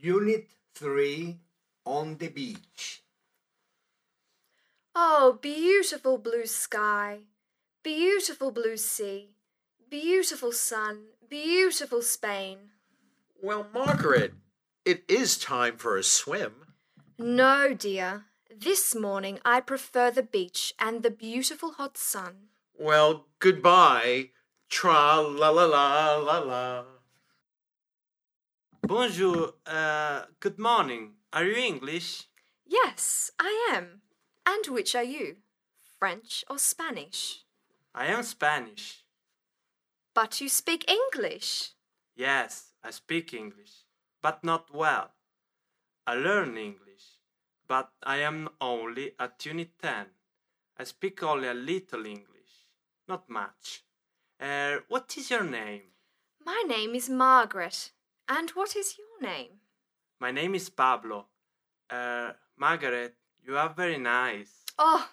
Unit 3 On the Beach. Oh, beautiful blue sky, beautiful blue sea, beautiful sun, beautiful Spain. Well, Margaret, it is time for a swim. No, dear. This morning I prefer the beach and the beautiful hot sun. Well, goodbye. Tra la la la la la. Bonjour, uh, good morning. Are you English? Yes, I am. And which are you? French or Spanish? I am Spanish. But you speak English. Yes, I speak English, but not well. I learn English, but I am only at Unit 10. I speak only a little English, not much. Uh, what is your name? My name is Margaret. And what is your name? My name is Pablo. Uh, Margaret, you are very nice. Oh,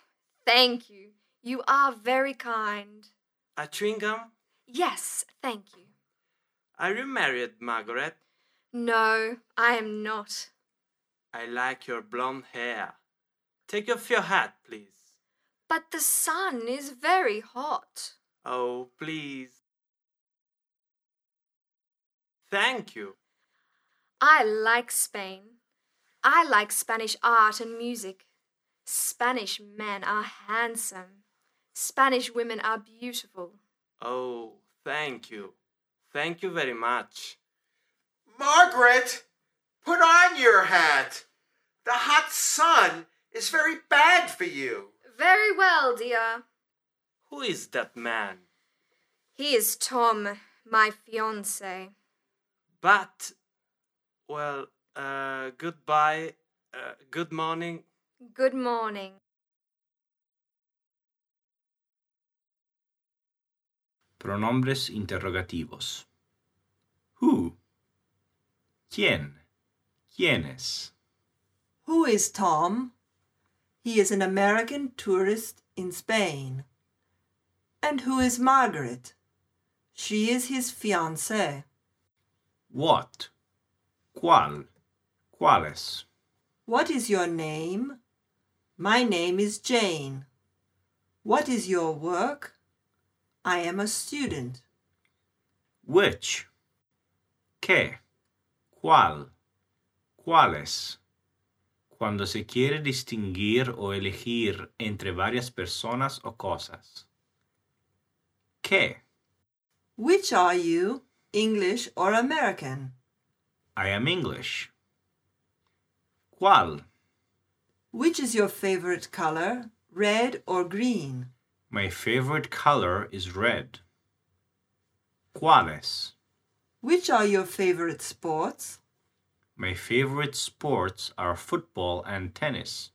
thank you. You are very kind. A chewing gum? Yes, thank you. Are you married, Margaret? No, I am not. I like your blonde hair. Take off your hat, please. But the sun is very hot. Oh, please. Thank you. I like Spain. I like Spanish art and music. Spanish men are handsome. Spanish women are beautiful. Oh, thank you. Thank you very much. Margaret, put on your hat. The hot sun is very bad for you. Very well, dear. Who is that man? He is Tom, my fiance. But, well, uh, goodbye, uh, good morning. Good morning. Pronombres interrogativos. Who? ¿Quién? ¿Quiénes? Who is Tom? He is an American tourist in Spain. And who is Margaret? She is his fiancée. What? ¿Cuál? ¿Cuáles? What is your name? My name is Jane. What is your work? I am a student. Which? ¿Qué? ¿Cuál? ¿Cuáles? Cuando se quiere distinguir o elegir entre varias personas o cosas. ¿Qué? Which are you, English or American? I am English. ¿Cuál? Which is your favorite color, red or green? My favorite color is red. ¿Cuáles? Which are your favorite sports? My favorite sports are football and tennis.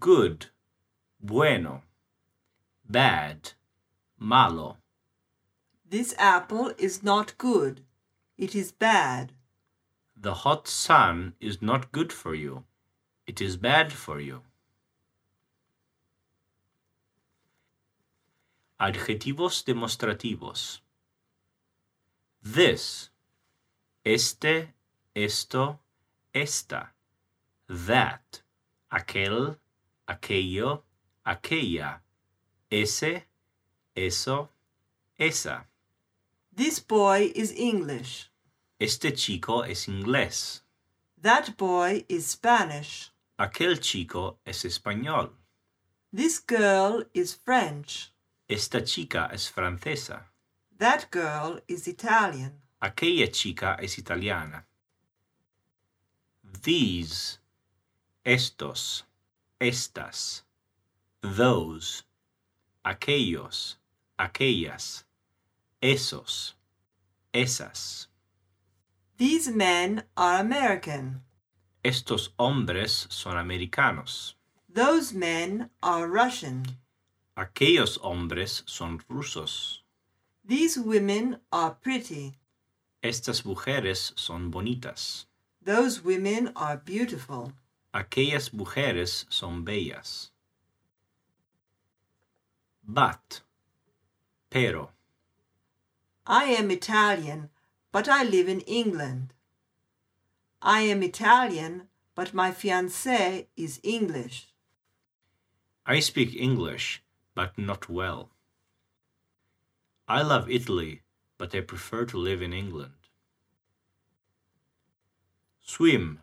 Good, bueno. Bad, malo. This apple is not good. It is bad. The hot sun is not good for you. It is bad for you. Adjetivos demostrativos. This, este, esto, esta. That, aquel, aquello, aquella. Ese, eso, esa. This boy is English. Este chico es inglés. That boy is Spanish. Aquel chico es español. This girl is French. Esta chica es francesa. That girl is Italian. Aquella chica es italiana. These, estos, estas, those, aquellos, aquellas, esos, esas. These men are American. Estos hombres son americanos. Those men are Russian. Aquellos hombres son rusos. These women are pretty. Estas mujeres son bonitas. Those women are beautiful. Aquellas mujeres son bellas. But, pero, I am Italian, but I live in England. I am Italian, but my fiancé is English. I speak English, but not well. I love Italy, but I prefer to live in England. Swim,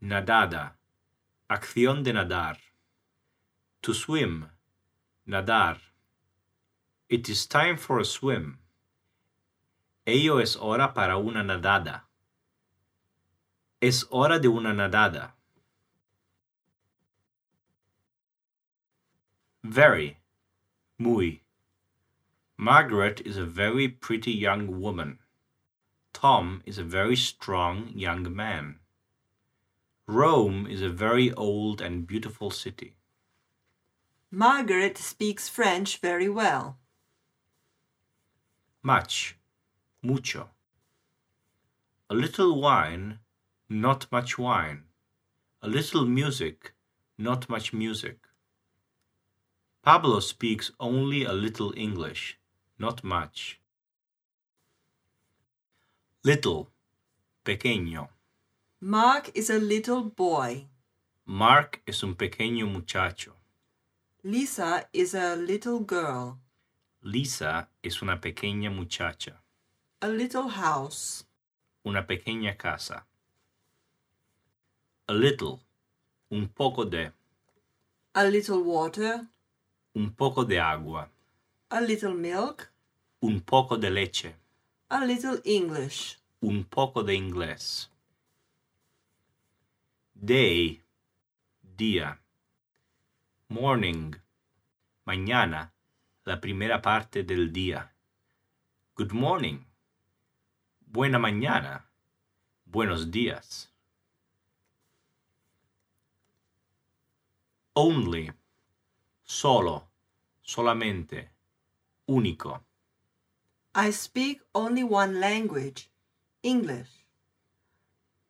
nadada, acción de nadar. To swim, nadar. It is time for a swim. Ello es hora para una nadada. Es hora de una nadada. Very, muy. Margaret is a very pretty young woman. Tom is a very strong young man. Rome is a very old and beautiful city. Margaret speaks French very well. Much, mucho. A little wine, not much wine. A little music, not much music. Pablo speaks only a little English, not much. Little, pequeño. Mark is a little boy. Mark es un pequeño muchacho. Lisa is a little girl. Lisa es una pequeña muchacha. A little house. Una pequeña casa. A little, un poco de. A little water. Un poco de agua. A little milk. Un poco de leche. A little English. Un poco de inglés. Day, día. Morning, mañana, la primera parte del día. Good morning. Buena mañana. Buenos días. Only, solo, solamente, único. I speak only one language, English.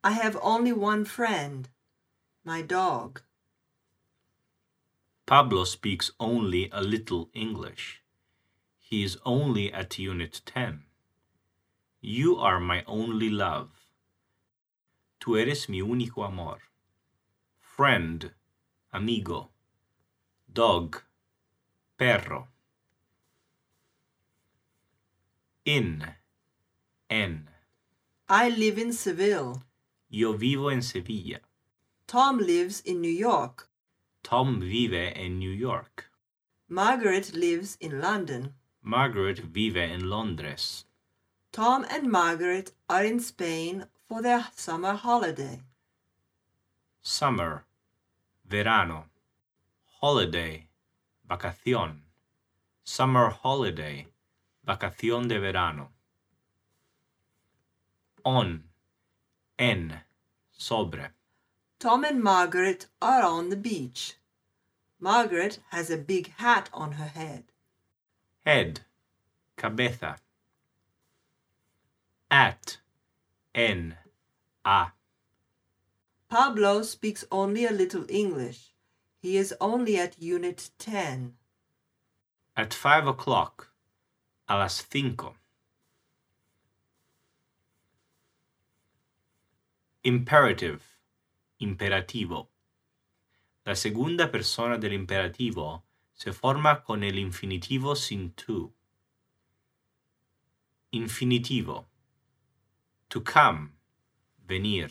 I have only one friend, my dog. Pablo speaks only a little English. He is only at Unit 10. You are my only love. Tú eres mi único amor. Friend, amigo. Dog, perro. In, en. I live in Seville. Yo vivo en Sevilla. Tom lives in New York. Tom vive en New York. Margaret lives in London. Margaret vive en Londres. Tom and Margaret are in Spain for their summer holiday. Summer, verano. Holiday, vacación. Summer holiday, vacación de verano. On, en, sobre. Tom and Margaret are on the beach. Margaret has a big hat on her head. Head, cabeza. At, en, a. Pablo speaks only a little English. He is only at Unit 10. At five o'clock. A las cinco. Imperative, imperativo. La segunda persona del imperativo se forma con el infinitivo sin tu. Infinitivo. To come, venir.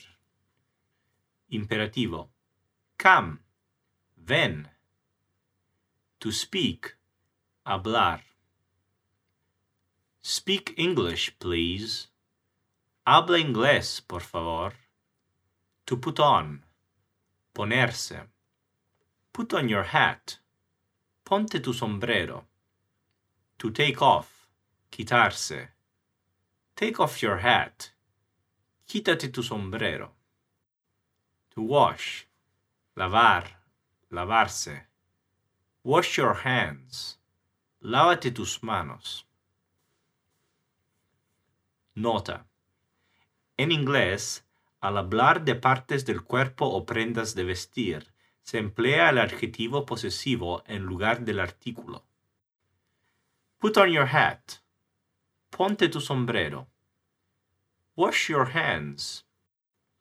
Imperativo. Come, ven. To speak, hablar. Speak English, please. Habla inglés, por favor. To put on. Ponerse. Put on your hat. Ponte tu sombrero. To take off. Quitarse. Take off your hat. Quítate tu sombrero. To wash. Lavar. Lavarse. Wash your hands. Lávate tus manos. Nota. En inglés, al hablar de partes del cuerpo o prendas de vestir, se emplea el adjetivo posesivo en lugar del artículo. Put on your hat. Ponte tu sombrero. Wash your hands.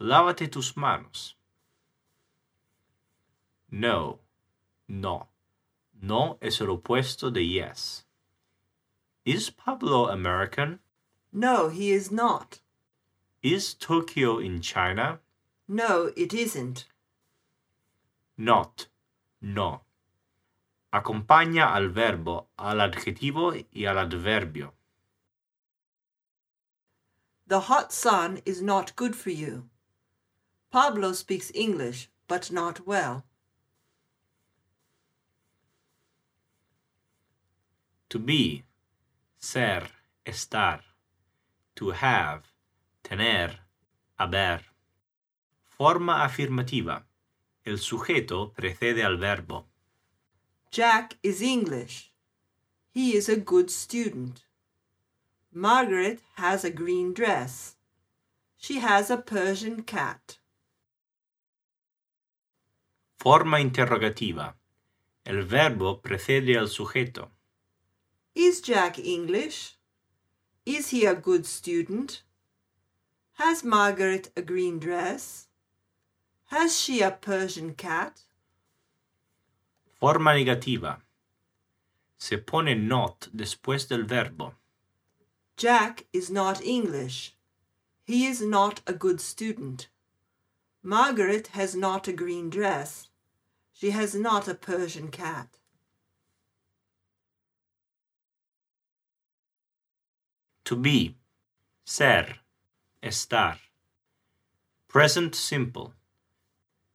Lávate tus manos. No. No. No es el opuesto de yes. Is Pablo American? No, he is not. Is Tokyo in China? No, it isn't. Not. No. Acompaña al verbo, al adjetivo y al adverbio. The hot sun is not good for you. Pablo speaks English, but not well. To be, ser, estar. To have, tener, haber. Forma afirmativa. El sujeto precede al verbo. Jack is English. He is a good student. Margaret has a green dress. She has a Persian cat. Forma interrogativa. El verbo precede al sujeto. Is Jack English? Is he a good student? Has Margaret a green dress? Has she a Persian cat? Forma negativa. Se pone not después del verbo. Jack is not English. He is not a good student. Margaret has not a green dress. She has not a Persian cat. To be. Ser. Estar. Present simple.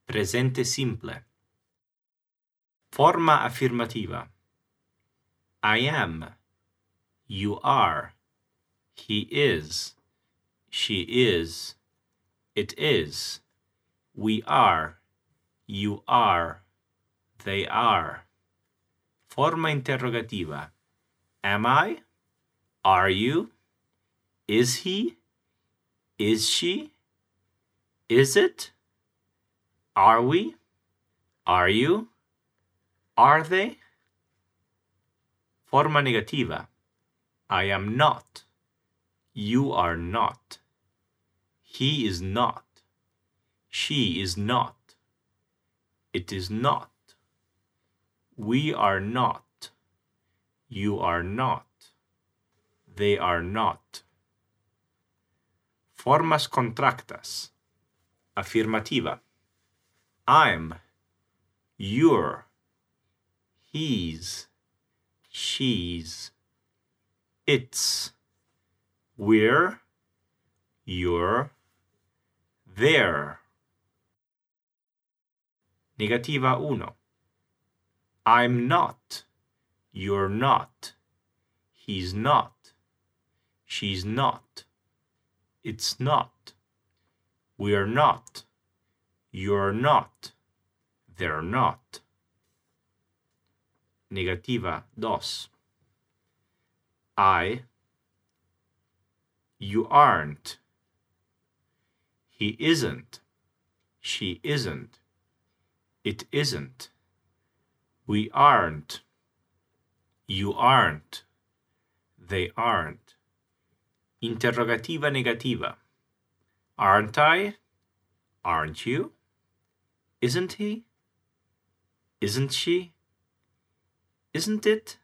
Presente simple. Forma afirmativa. I am. You are. He is. She is. It is. We are. You are. They are. Forma interrogativa. Am I? Are you? Is he? Is she? Is it? Are we? Are you? Are they? Forma negativa. I am not. You are not. He is not. She is not. It is not. We are not. You are not. They are not. Formas contractas. Afirmativa. I'm. You're. He's. She's. It's. We're. You're. They're. Negativa uno. I'm not. You're not. He's not. She's not. It's not. We're not. You're not. They're not. Negativa dos. I. You aren't. He isn't. She isn't. It isn't. We aren't. You aren't. They aren't. Interrogativa negativa. Aren't I? Aren't you? Isn't he? Isn't she? Isn't it?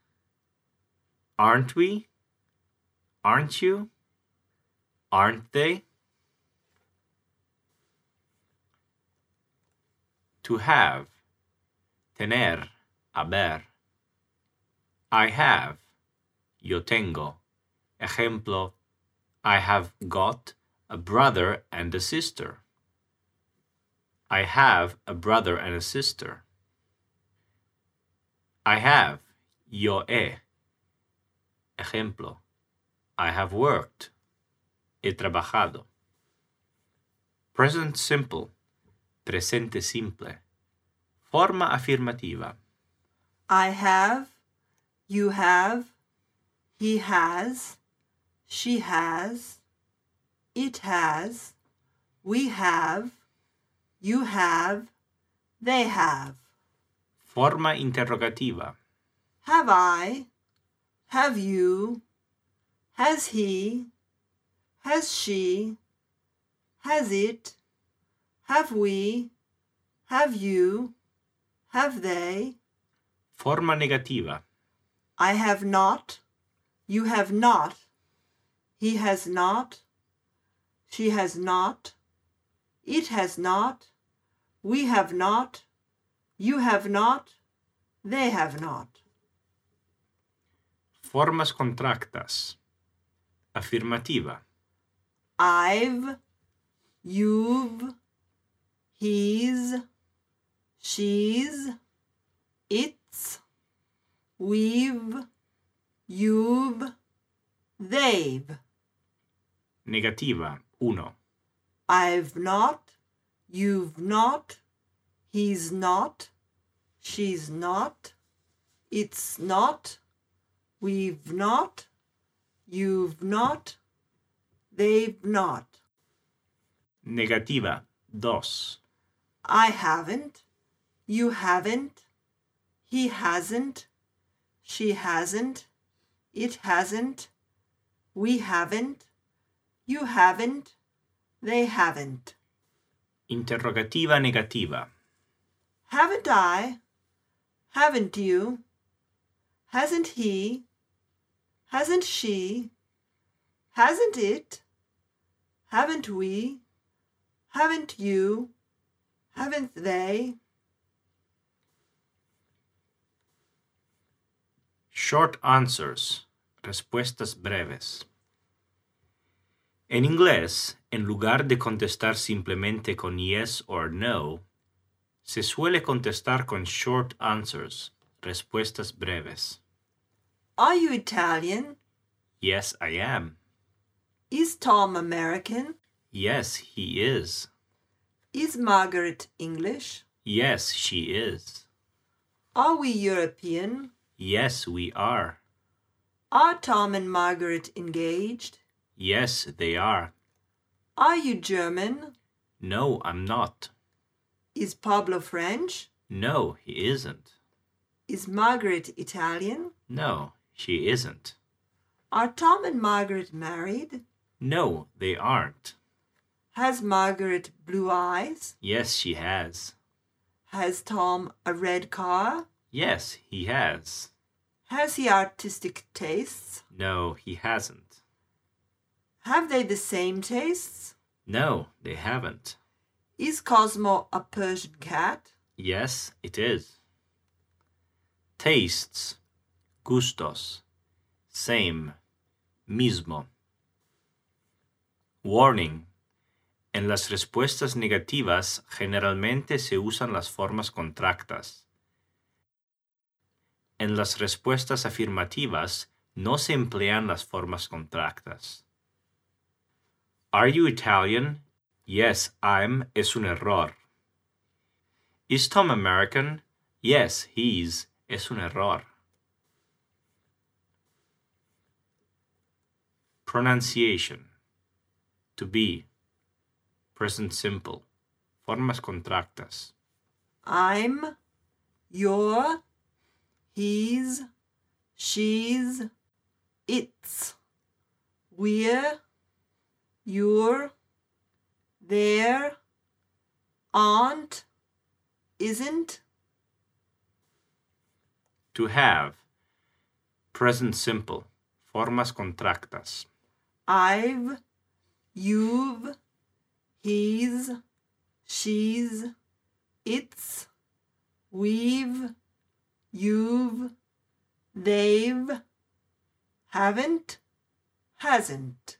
Aren't we? Aren't you? Aren't they? To have. Tener. Haber. I have. Yo tengo. Ejemplo. I have got a brother and a sister. I have a brother and a sister. I have. Yo he. Ejemplo. I have worked. He trabajado. Present simple. Presente simple. Forma afirmativa. I have, you have, he has, she has, it has, we have, you have, they have. Forma interrogativa. Have I, have you, has he, has she, Has it? Have we? Have you? Have they? Forma negativa. I have not. You have not. He has not. She has not. It has not. We have not. You have not. They have not. Formas contractas. Afirmativa. I've, you've, he's, she's, it's, we've, you've, they've. Negativa. Uno. I've not, you've not, he's not, she's not, it's not, we've not, you've not, they've not. Negativa. Dos. I haven't, you haven't, he hasn't, she hasn't, it hasn't, we haven't, you haven't, they haven't. Interrogativa negativa. Haven't I? Haven't you? Hasn't he? Hasn't she? Hasn't it? Haven't we? Haven't you? Haven't they? Short answers. Respuestas breves. En inglés, en lugar de contestar simplemente con yes or no, se suele contestar con short answers. Respuestas breves. Are you Italian? Yes, I am. Is Tom American? Yes, he is. Is Margaret English? Yes, she is. Are we European? Yes, we are. Are Tom and Margaret engaged? Yes, they are. Are you German? No, I'm not. Is Pablo French? No, he isn't. Is Margaret Italian? No, she isn't. Are Tom and Margaret married? No, they aren't. Has Margaret blue eyes? Yes, she has. Has Tom a red car? Yes, he has. Has he artistic tastes? No, he hasn't. Have they the same tastes? No, they haven't. Is Cosmo a Persian cat? Yes, it is. Tastes, gustos, same, mismo. Warning. En las respuestas negativas generalmente se usan las formas contractas. En las respuestas afirmativas no se emplean las formas contractas. Are you Italian? Yes, I'm es un error. Is Tom American? Yes, he's es un error. Pronunciation. To be. Present simple. Formas contractas. I'm, you're, he's, she's, it's, we're, you're, they're, aren't, isn't, To have. Present simple. Formas contractas. I've, you've, he's, she's, it's, we've, you've, they've, haven't, hasn't.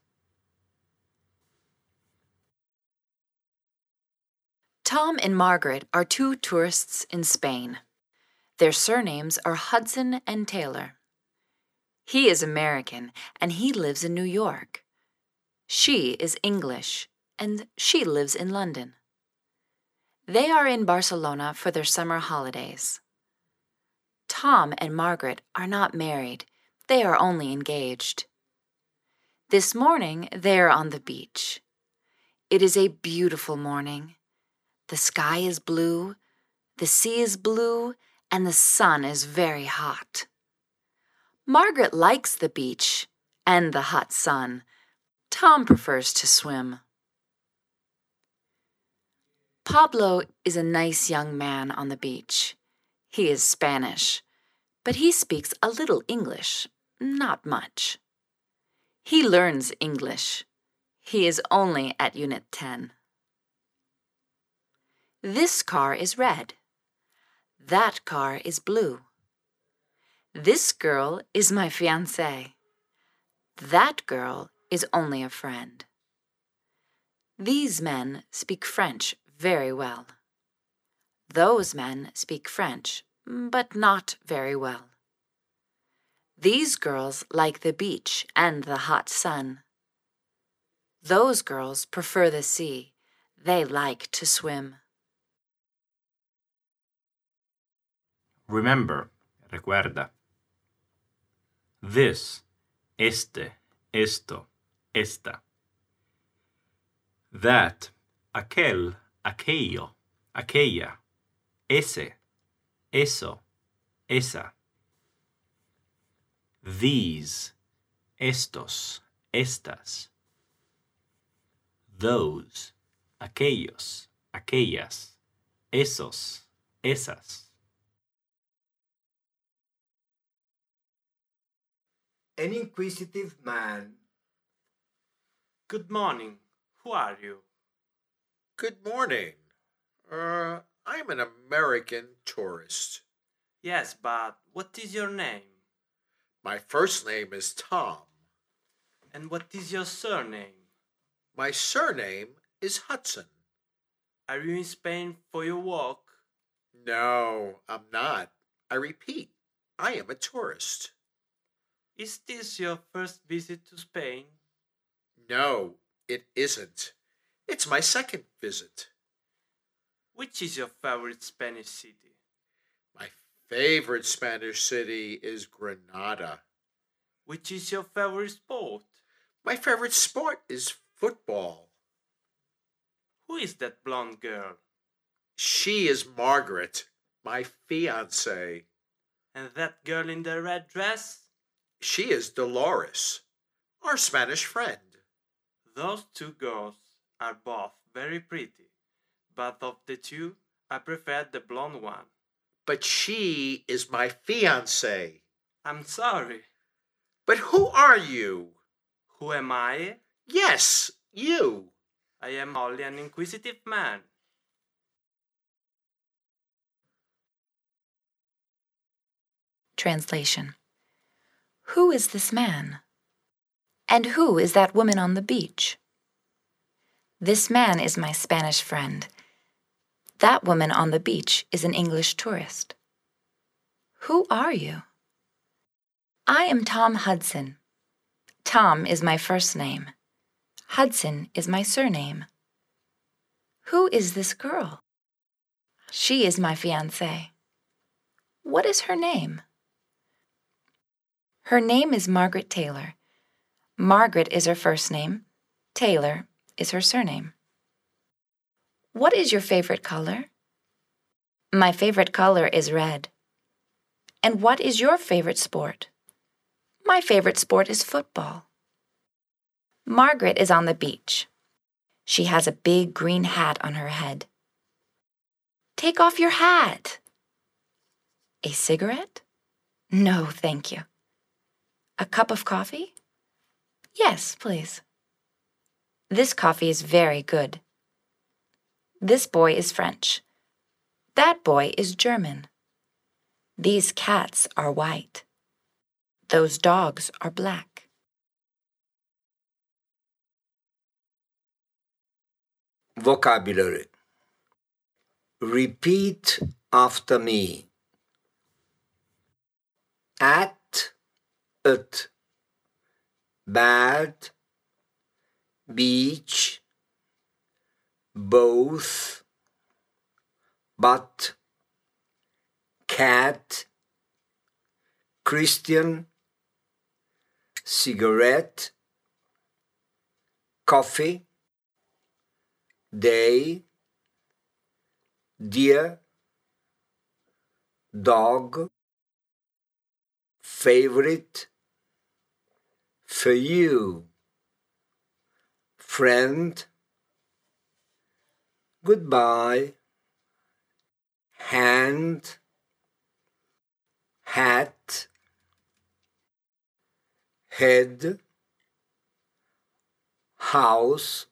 Tom and Margaret are two tourists in Spain. Their surnames are Hudson and Taylor. He is American and he lives in New York. She is English and she lives in London. They are in Barcelona for their summer holidays. Tom and Margaret are not married, they are only engaged. This morning they are on the beach. It is a beautiful morning. The sky is blue, the sea is blue, and the sun is very hot. Margaret likes the beach and the hot sun. Tom prefers to swim. Pablo is a nice young man on the beach. He is Spanish, but he speaks a little English, not much. He learns English. He is only at Unit 10. This car is red. That car is blue. This girl is my fiancée. That girl is only a friend. These men speak French very well. Those men speak French, but not very well. These girls like the beach and the hot sun. Those girls prefer the sea. They like to swim. Remember, recuerda. This, este, esto, esta. That, aquel, aquello, aquella. Ese, eso, esa. These, estos, estas. Those, aquellos, aquellas. Esos, esas. An inquisitive man. Good morning. Who are you? Good morning. Uh, I'm an American tourist. Yes, but what is your name? My first name is Tom. And what is your surname? My surname is Hudson. Are you in Spain for your work? No, I'm not. I repeat, I am a tourist. Is this your first visit to Spain? No, it isn't. It's my second visit. Which is your favorite Spanish city? My favorite Spanish city is Granada. Which is your favorite sport? My favorite sport is football. Who is that blonde girl? She is Margaret, my fiancée. And that girl in the red dress? She is Dolores, our Spanish friend. Those two girls are both very pretty, but of the two, I prefer the blonde one. But she is my fiancée. I'm sorry. But who are you? Who am I? Yes, you. I am only an inquisitive man. Translation Who is this man? And who is that woman on the beach? This man is my Spanish friend. That woman on the beach is an English tourist. Who are you? I am Tom Hudson. Tom is my first name. Hudson is my surname. Who is this girl? She is my fiancée. What is her name? Her name is Margaret Taylor. Margaret is her first name. Taylor is her surname. What is your favorite color? My favorite color is red. And what is your favorite sport? My favorite sport is football. Margaret is on the beach. She has a big green hat on her head. Take off your hat. A cigarette? No, thank you. A cup of coffee? Yes, please. This coffee is very good. This boy is French. That boy is German. These cats are white. Those dogs are black. Vocabulary. Repeat after me. At, it, bad, beach, both, but, cat, Christian, cigarette, coffee, day, dear, dog, favorite, for you, friend, goodbye, hand, hat, head, house,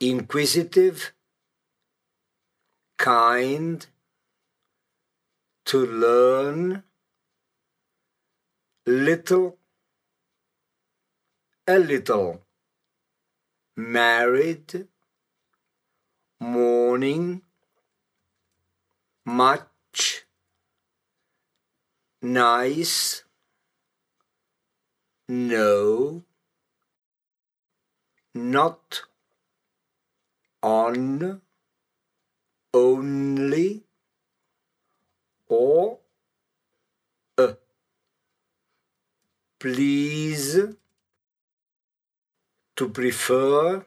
inquisitive, kind, to learn, little, a little, married, morning, much, nice, no, not, on, only, or, a. Please, to prefer,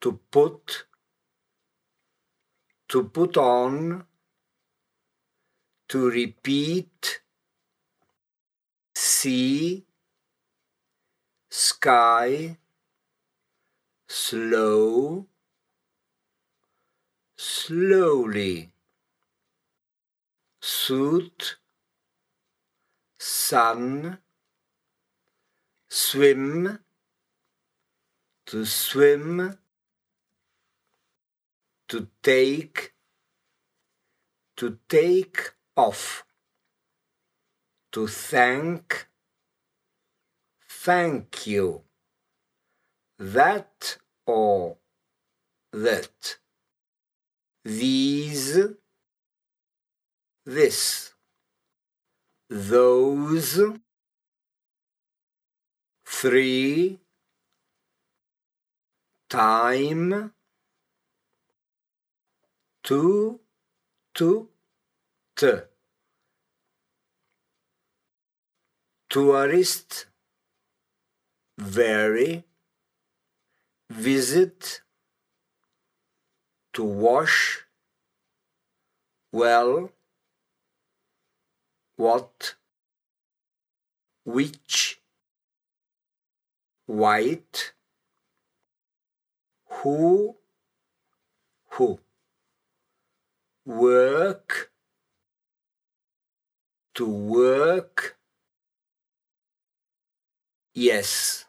to put, to put on, to repeat, sea, sky, slow, slowly, suit, sun, swim, to swim, to take, to take off, to thank, thank you, that or that, these, this, those, three, time, to, to, t. Tourist, very, visit, to wash, well, what, which, white, who, who, work, to work, yes.